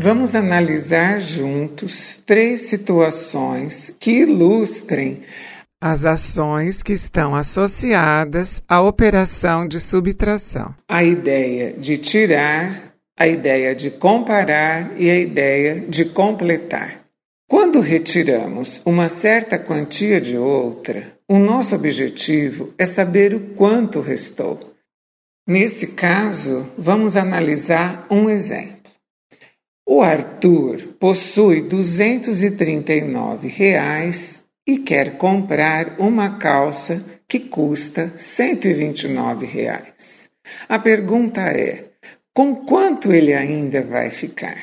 Vamos analisar juntos três situações que ilustrem as ações que estão associadas à operação de subtração. A ideia de tirar, a ideia de comparar e a ideia de completar. Quando retiramos uma certa quantia de outra, o nosso objetivo é saber o quanto restou. Nesse caso, vamos analisar um exemplo. O Arthur possui 239 reais e quer comprar uma calça que custa 129 reais. A pergunta é: com quanto ele ainda vai ficar?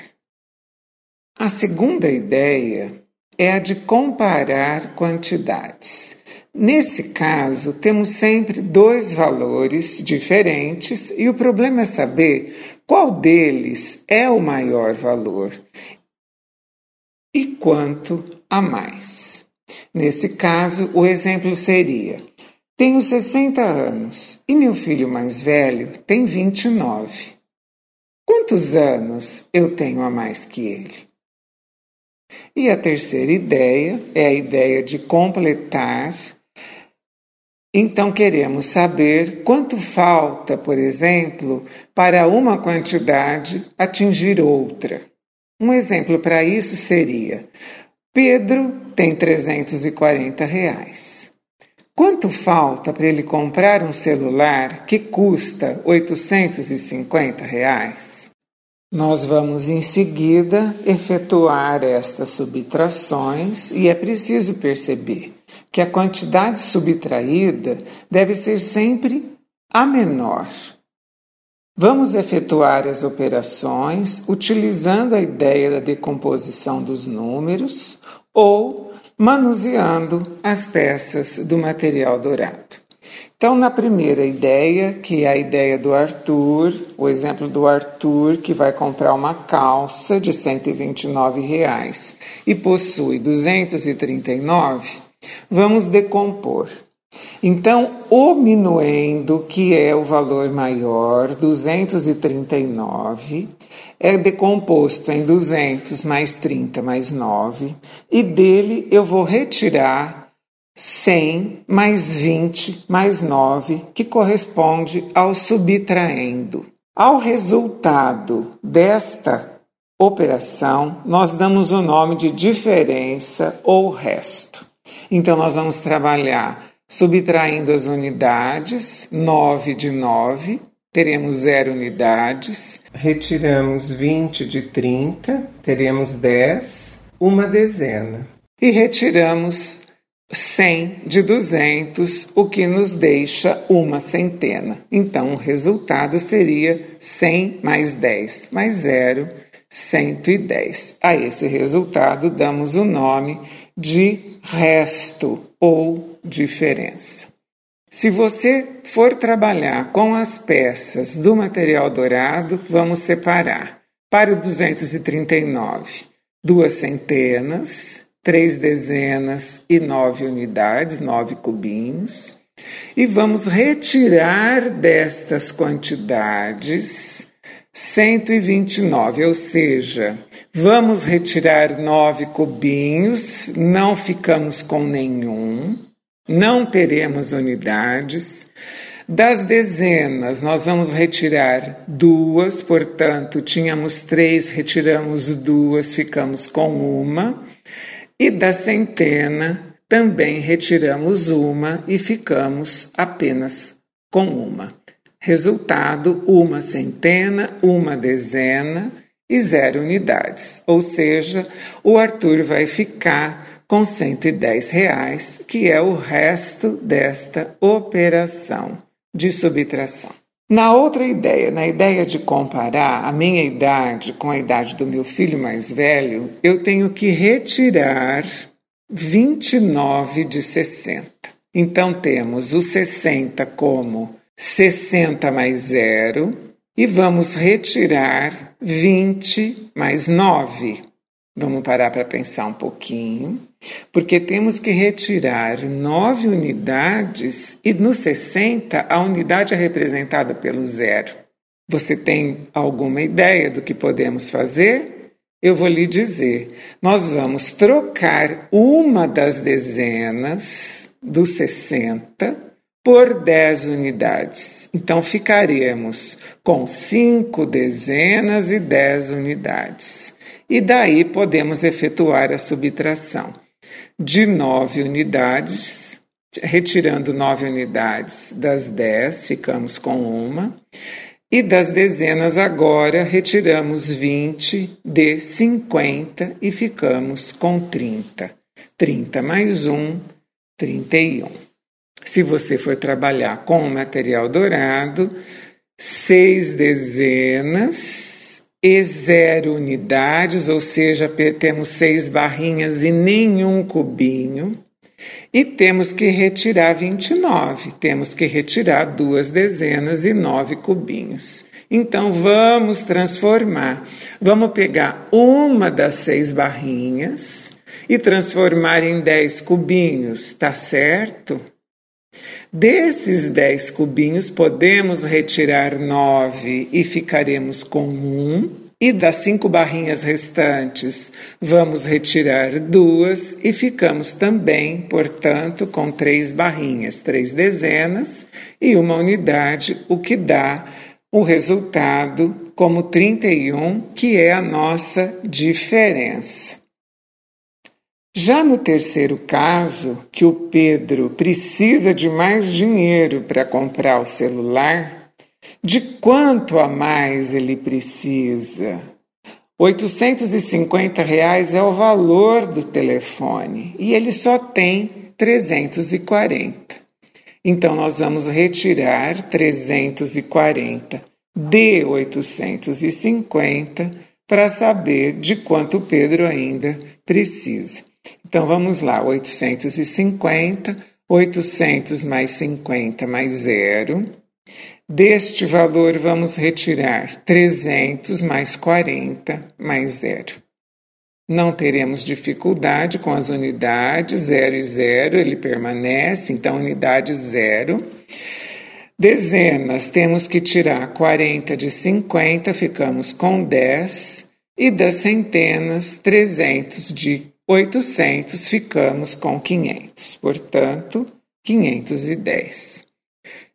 A segunda ideia é a de comparar quantidades. Nesse caso, temos sempre dois valores diferentes e o problema é saber qual deles é o maior valor e quanto a mais. Nesse caso, o exemplo seria: tenho 60 anos e meu filho mais velho tem 29. Quantos anos eu tenho a mais que ele? E a terceira ideia é a ideia de completar então queremos saber quanto falta, por exemplo, para uma quantidade atingir outra. Um exemplo para isso seria: Pedro tem 340 reais. Quanto falta para ele comprar um celular que custa 850 reais? Nós vamos em seguida efetuar estas subtrações e é preciso perceber que a quantidade subtraída deve ser sempre a menor. Vamos efetuar as operações utilizando a ideia da decomposição dos números ou manuseando as peças do material dourado. Então, na primeira ideia, que é a ideia do Arthur, o exemplo do Arthur que vai comprar uma calça de 129 reais e possui 239, Vamos decompor. Então, o minuendo, que é o valor maior, 239, é decomposto em 200 mais 30 mais 9, e dele eu vou retirar 100 mais 20 mais 9, que corresponde ao subtraendo. Ao resultado desta operação, nós damos o nome de diferença ou resto. Então, nós vamos trabalhar subtraindo as unidades, 9 de 9, teremos 0 unidades. Retiramos 20 de 30, teremos 10, uma dezena. E retiramos 100 de 200, o que nos deixa uma centena. Então, o resultado seria 100 mais 10 mais 0, 110. A esse resultado damos o nome de resto ou diferença. Se você for trabalhar com as peças do material dourado, vamos separar para o 239 duas centenas, três dezenas e nove unidades, nove cubinhos, e vamos retirar destas quantidades 129, ou seja, vamos retirar nove cubinhos, não ficamos com nenhum, não teremos unidades. Das dezenas, nós vamos retirar duas, portanto, tínhamos três, retiramos duas, ficamos com uma. E da centena, também retiramos uma e ficamos apenas com uma. Resultado: uma centena, uma dezena e zero unidades. Ou seja, o Arthur vai ficar com 110 reais, que é o resto desta operação de subtração. Na outra ideia, na ideia de comparar a minha idade com a idade do meu filho mais velho, eu tenho que retirar 29 de 60. Então temos o 60 como 60 mais 0 e vamos retirar 20 mais 9. Vamos parar para pensar um pouquinho, porque temos que retirar 9 unidades e no 60 a unidade é representada pelo zero. Você tem alguma ideia do que podemos fazer? eu vou lhe dizer: nós vamos trocar uma das dezenas dos 60 por 10 unidades. Então ficaremos com 5 dezenas e 10 unidades. E daí podemos efetuar a subtração. De 9 unidades, retirando 9 unidades das 10, ficamos com uma. E das dezenas agora retiramos 20 de 50 e ficamos com 30. 30 mais 1, 31. Se você for trabalhar com o material dourado, seis dezenas e zero unidades, ou seja, temos seis barrinhas e nenhum cubinho. E temos que retirar 29, temos que retirar duas dezenas e nove cubinhos. Então vamos transformar. Vamos pegar uma das seis barrinhas e transformar em dez cubinhos, tá certo? Desses dez cubinhos, podemos retirar nove e ficaremos com um. E das cinco barrinhas restantes, vamos retirar duas e ficamos também, portanto, com três barrinhas, três dezenas e uma unidade, o que dá o resultado como 31, que é a nossa diferença. Já no terceiro caso, que o Pedro precisa de mais dinheiro para comprar o celular, de quanto a mais ele precisa? 850 reais é o valor do telefone e ele só tem 340. Então nós vamos retirar 340 de 850 para saber de quanto Pedro ainda precisa. Então vamos lá, 850, 800 mais 50 mais zero Deste valor, vamos retirar 300 mais 40 mais zero. Não teremos dificuldade com as unidades, 0 e 0, ele permanece, então unidade 0. Dezenas, temos que tirar 40 de 50, ficamos com 10. E das centenas, 300 de 800, ficamos com 500. Portanto, 510.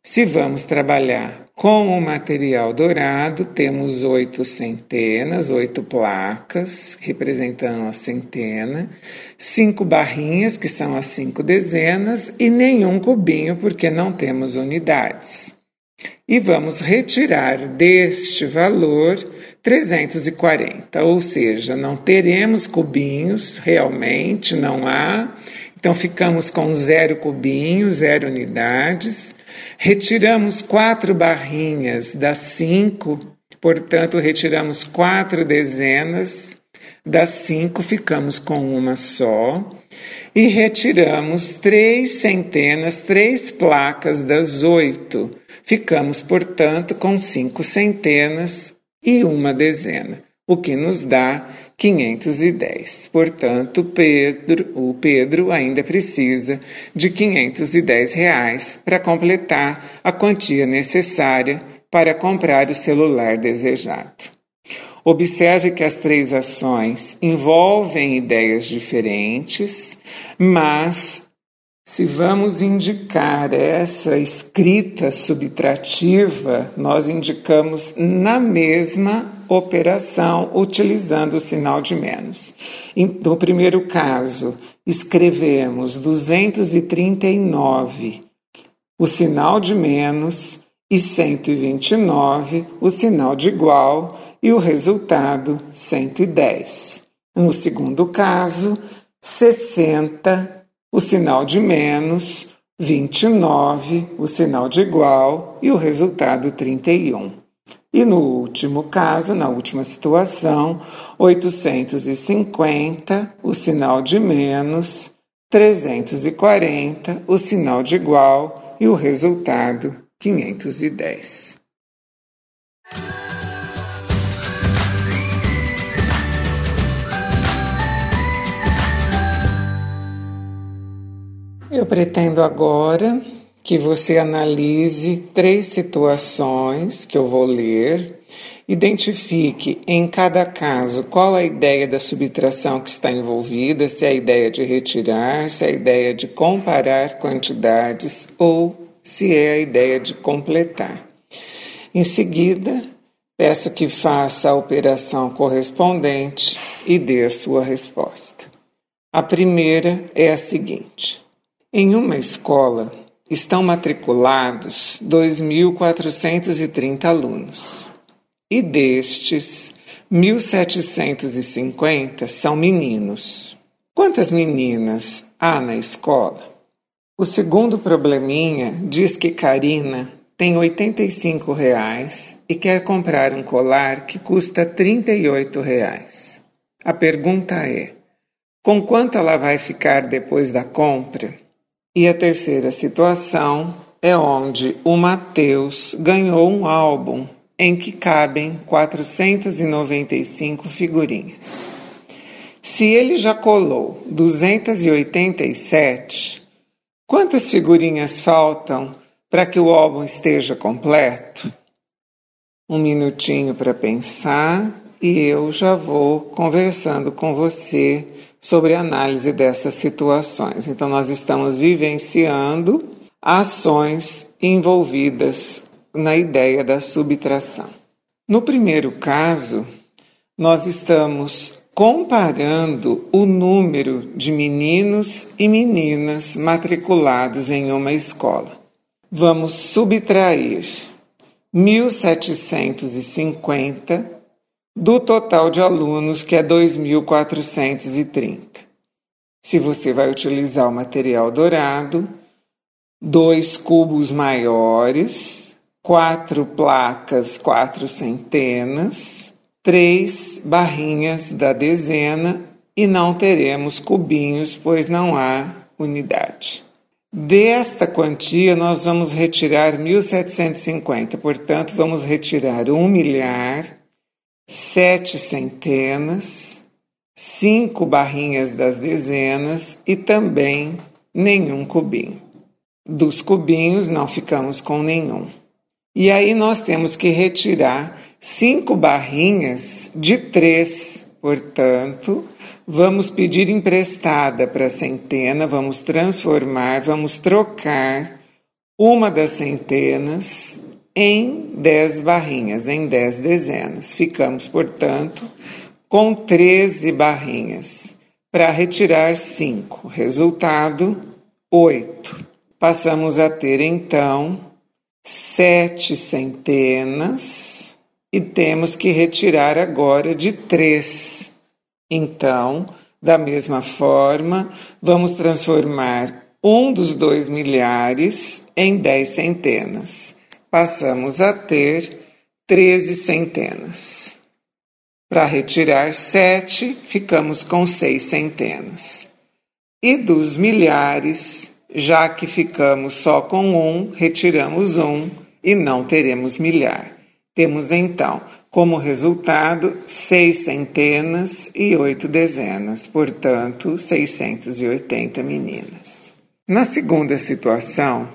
Se vamos trabalhar com o material dourado, temos oito centenas, oito placas, representando a centena, cinco barrinhas, que são as cinco dezenas, e nenhum cubinho, porque não temos unidades. E vamos retirar deste valor 340, ou seja, não teremos cubinhos, realmente não há. Então ficamos com zero cubinhos, zero unidades. Retiramos quatro barrinhas das cinco, portanto, retiramos quatro dezenas, das cinco ficamos com uma só, e retiramos três centenas, três placas das oito, ficamos, portanto, com cinco centenas e uma dezena, o que nos dá 510. Portanto, Pedro, o Pedro ainda precisa de 510 reais para completar a quantia necessária para comprar o celular desejado. Observe que as três ações envolvem ideias diferentes, mas se vamos indicar essa escrita subtrativa, nós indicamos na mesma operação utilizando o sinal de menos. No primeiro caso, escrevemos 239, o sinal de menos, e 129, o sinal de igual, e o resultado 110. No segundo caso, 60 o sinal de menos, 29, o sinal de igual e o resultado 31. E no último caso, na última situação, 850, o sinal de menos, 340, o sinal de igual e o resultado 510. Eu pretendo agora que você analise três situações que eu vou ler, identifique em cada caso qual a ideia da subtração que está envolvida, se é a ideia de retirar, se é a ideia de comparar quantidades ou se é a ideia de completar. Em seguida, peço que faça a operação correspondente e dê a sua resposta. A primeira é a seguinte: em uma escola, estão matriculados 2.430 alunos, e destes, 1.750 são meninos. Quantas meninas há na escola? O segundo probleminha diz que Karina tem 85 reais e quer comprar um colar que custa 38 reais. A pergunta é: com quanto ela vai ficar depois da compra? E a terceira situação é onde o Mateus ganhou um álbum em que cabem 495 figurinhas. Se ele já colou 287, quantas figurinhas faltam para que o álbum esteja completo? Um minutinho para pensar e eu já vou conversando com você sobre a análise dessas situações. Então, nós estamos vivenciando ações envolvidas na ideia da subtração. No primeiro caso, nós estamos comparando o número de meninos e meninas matriculados em uma escola. Vamos subtrair 1750 do total de alunos, que é 2.430. Se você vai utilizar o material dourado, dois cubos maiores, quatro placas, quatro centenas, três barrinhas da dezena e não teremos cubinhos, pois não há unidade. Desta quantia, nós vamos retirar 1.750, portanto, vamos retirar um milhar sete centenas, cinco barrinhas das dezenas e também nenhum cubinho. Dos cubinhos não ficamos com nenhum. E aí nós temos que retirar cinco barrinhas de três, portanto, vamos pedir emprestada para a centena, vamos transformar, vamos trocar uma das centenas em 10 barrinhas, em 10 dezenas. Ficamos, portanto, com 13 barrinhas. Para retirar 5, resultado 8. Passamos a ter então sete centenas e temos que retirar agora de 3. Então, da mesma forma, vamos transformar um dos dois milhares em 10 centenas passamos a ter 13 centenas. Para retirar 7, ficamos com 6 centenas. E dos milhares, já que ficamos só com um, retiramos um e não teremos milhar. Temos então como resultado seis centenas e oito dezenas, portanto, 680 meninas. Na segunda situação,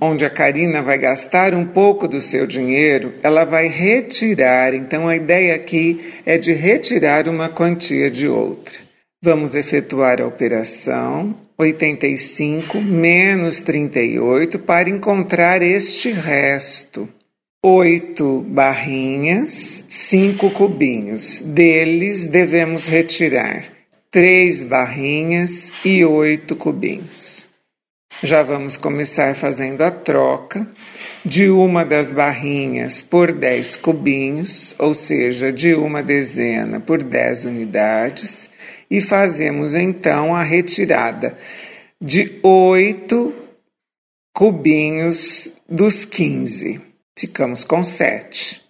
onde a Karina vai gastar um pouco do seu dinheiro, ela vai retirar. Então a ideia aqui é de retirar uma quantia de outra. Vamos efetuar a operação 85 menos 38 para encontrar este resto. Oito barrinhas, cinco cubinhos. Deles devemos retirar três barrinhas e oito cubinhos. Já vamos começar fazendo a troca de uma das barrinhas por 10 cubinhos, ou seja, de uma dezena por 10 unidades, e fazemos então a retirada de 8 cubinhos dos 15. Ficamos com 7.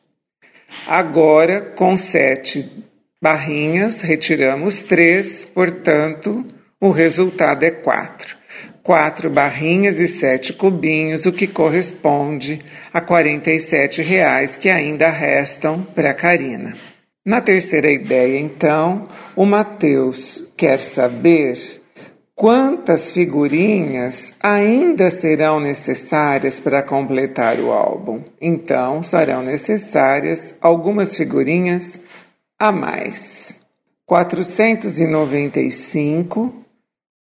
Agora, com 7 barrinhas, retiramos 3, portanto, o resultado é 4 quatro barrinhas e sete cubinhos, o que corresponde a 47 reais que ainda restam para Karina. Na terceira ideia, então, o Mateus quer saber Quantas figurinhas ainda serão necessárias para completar o álbum? Então, serão necessárias algumas figurinhas a mais. 495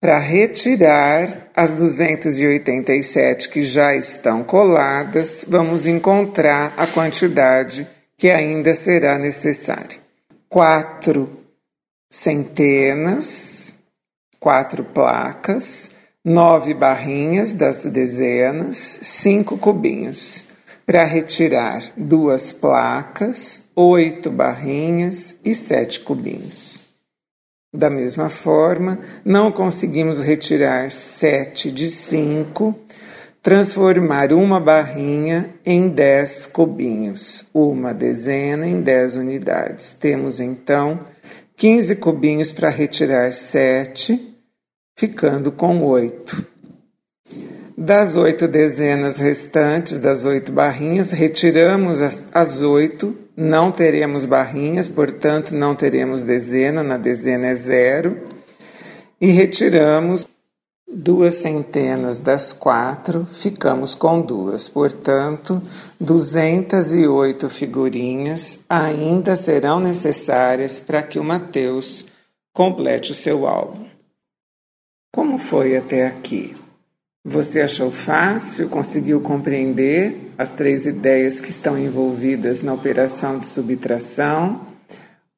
para retirar as 287 que já estão coladas, vamos encontrar a quantidade que ainda será necessária. Quatro centenas, quatro placas, nove barrinhas das dezenas, cinco cubinhos. Para retirar duas placas, oito barrinhas e sete cubinhos. Da mesma forma, não conseguimos retirar 7 de 5, transformar uma barrinha em 10 cubinhos, uma dezena em 10 unidades. Temos então 15 cubinhos para retirar 7, ficando com 8. Das oito dezenas restantes, das oito barrinhas, retiramos as, oito, não teremos barrinhas, portanto, não teremos dezena, na dezena é zero, e retiramos duas centenas das quatro, ficamos com duas, portanto, 208 figurinhas ainda serão necessárias para que o Mateus complete o seu álbum. Como foi até aqui? Você achou fácil? Conseguiu compreender as três ideias que estão envolvidas na operação de subtração?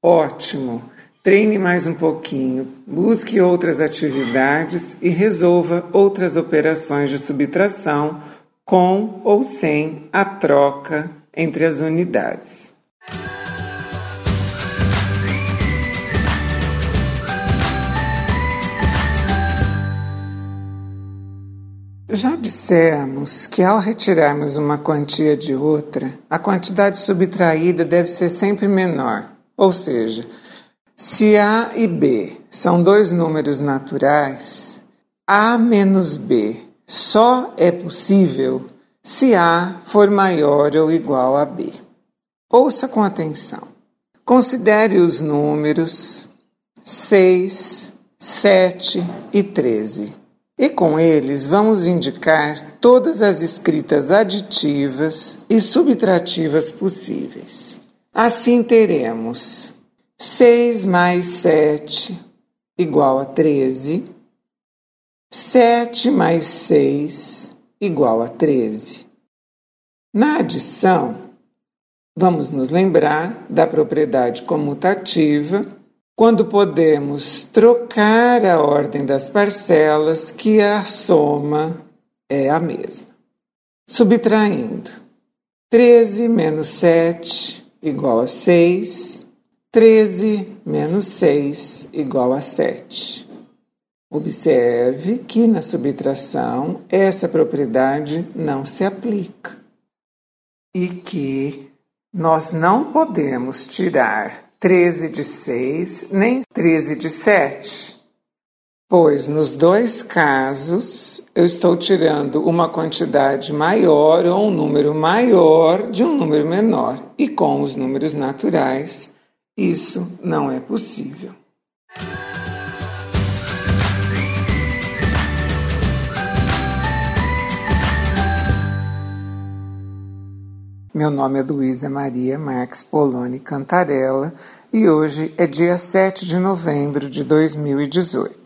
Ótimo! Treine mais um pouquinho, busque outras atividades e resolva outras operações de subtração com ou sem a troca entre as unidades. Já dissemos que ao retirarmos uma quantia de outra, a quantidade subtraída deve ser sempre menor. Ou seja, se A e B são dois números naturais, A menos B só é possível se A for maior ou igual a B. Ouça com atenção. Considere os números 6, 7 e 13. E com eles vamos indicar todas as escritas aditivas e subtrativas possíveis. Assim teremos 6 mais 7 igual a 13, 7 mais 6 igual a 13. Na adição, vamos nos lembrar da propriedade comutativa quando podemos trocar a ordem das parcelas, que a soma é a mesma. Subtraindo, 13 menos 7 igual a 6, 13 menos 6 igual a 7. Observe que na subtração essa propriedade não se aplica e que nós não podemos tirar 13 de 6, nem 13 de 7, pois nos dois casos eu estou tirando uma quantidade maior ou um número maior de um número menor, e com os números naturais isso não é possível. Meu nome é Luísa Maria Marques Poloni Cantarella e hoje é dia 7 de novembro de 2018.